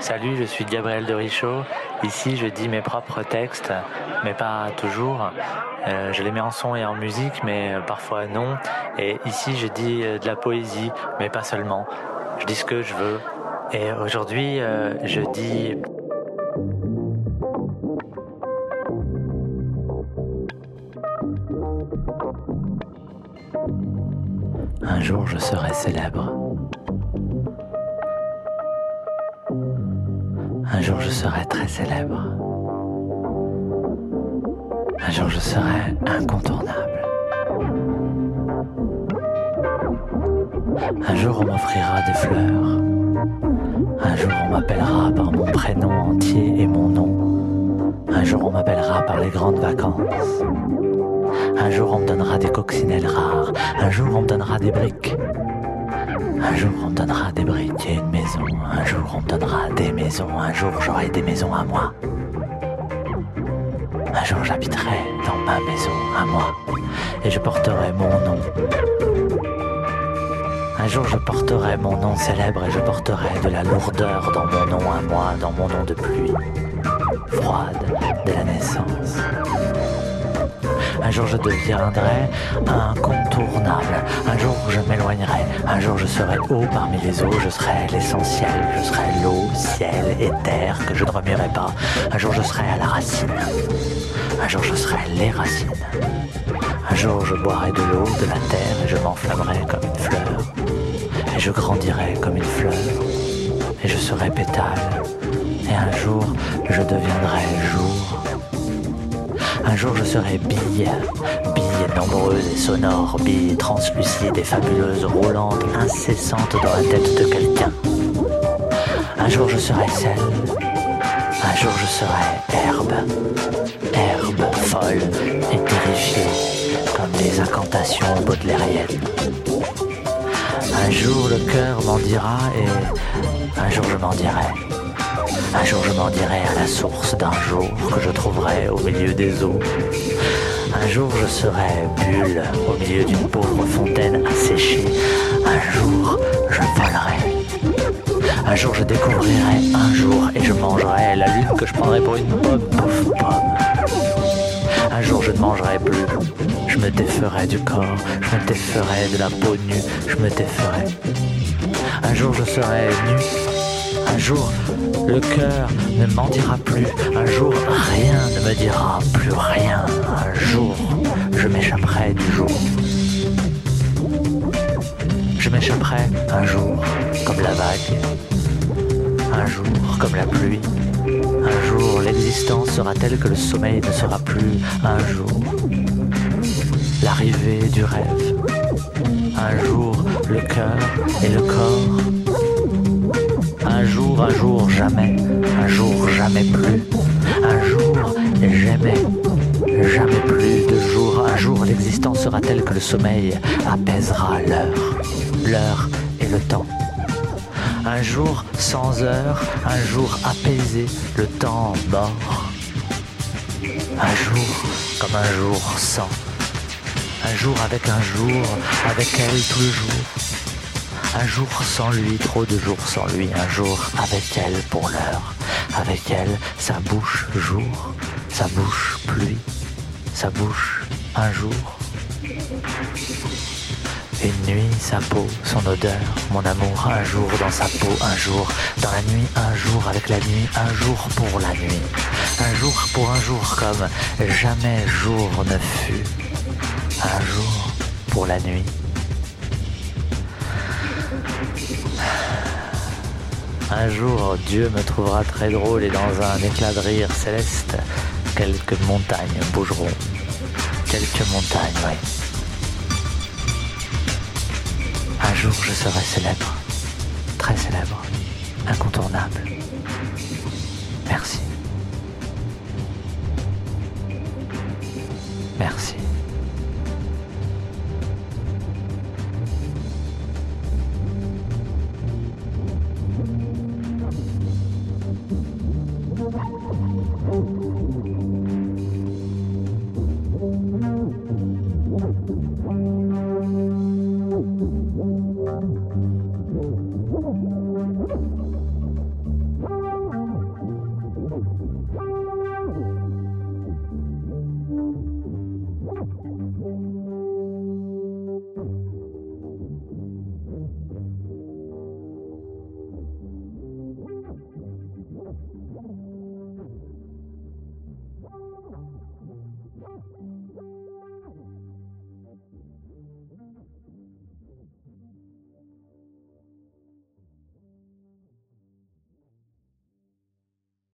Salut, je suis Gabriel de Richaud. Ici, je dis mes propres textes, mais pas toujours. Euh, je les mets en son et en musique, mais parfois non. Et ici, je dis euh, de la poésie, mais pas seulement. Je dis ce que je veux. Et aujourd'hui, euh, je dis... Un jour, je serai célèbre. Un jour je serai très célèbre. Un jour je serai incontournable. Un jour on m'offrira des fleurs. Un jour on m'appellera par mon prénom entier et mon nom. Un jour on m'appellera par les grandes vacances. Un jour on me donnera des coccinelles rares. Un jour on me donnera des briques. Un jour on donnera des briques et une maison. Un jour on donnera des maisons. Un jour j'aurai des maisons à moi. Un jour j'habiterai dans ma maison à moi et je porterai mon nom. Un jour je porterai mon nom célèbre et je porterai de la lourdeur dans mon nom à moi, dans mon nom de pluie, froide de la naissance. Un jour je deviendrai incontournable. Un jour je m'éloignerai. Un jour je serai haut parmi les eaux. Je serai l'essentiel. Je serai l'eau, ciel et terre que je ne remuerai pas. Un jour je serai à la racine. Un jour je serai les racines. Un jour je boirai de l'eau, de la terre et je m'enflammerai comme une fleur. Et je grandirai comme une fleur. Et je serai pétale. Et un jour je deviendrai jour. Un jour je serai bille, bille nombreuse et sonore, bille translucide et fabuleuse, roulante, incessante dans la tête de quelqu'un. Un jour je serai sel, un jour je serai herbe, herbe folle et terrifiée, comme des incantations baudelairiennes. Un jour le cœur m'en dira et un jour je m'en dirai. Un jour je m'en dirai à la source d'un jour que je trouverai au milieu des eaux. Un jour je serai bulle au milieu d'une pauvre fontaine asséchée. Un jour je volerai. Un jour je découvrirai un jour et je mangerai la lune que je prendrai pour une pomme, pouf, pomme. Un jour je ne mangerai plus. Je me déferai du corps, je me déferai de la peau nue, je me déferai. Un jour je serai nu. Un jour le cœur ne m'en dira plus. Un jour, rien ne me dira plus rien. Un jour, je m'échapperai du jour. Je m'échapperai un jour comme la vague. Un jour comme la pluie. Un jour, l'existence sera telle que le sommeil ne sera plus. Un jour, l'arrivée du rêve. Un jour, le cœur et le corps jour, un jour, jamais. Un jour, jamais plus. Un jour, jamais. Jamais plus de jour. Un jour, l'existence sera telle que le sommeil apaisera l'heure. L'heure et le temps. Un jour sans heure, un jour apaisé, le temps mort. Un jour comme un jour sans. Un jour avec un jour, avec elle tout le jour. Un jour sans lui, trop de jours sans lui, un jour avec elle pour l'heure. Avec elle, sa bouche jour, sa bouche pluie, sa bouche un jour. Une nuit, sa peau, son odeur, mon amour, un jour dans sa peau, un jour dans la nuit, un jour avec la nuit, un jour pour la nuit, un jour pour un jour comme jamais jour ne fut, un jour pour la nuit. Un jour, Dieu me trouvera très drôle et dans un éclat de rire céleste, quelques montagnes bougeront. Quelques montagnes, oui. Un jour, je serai célèbre, très célèbre, incontournable. Merci.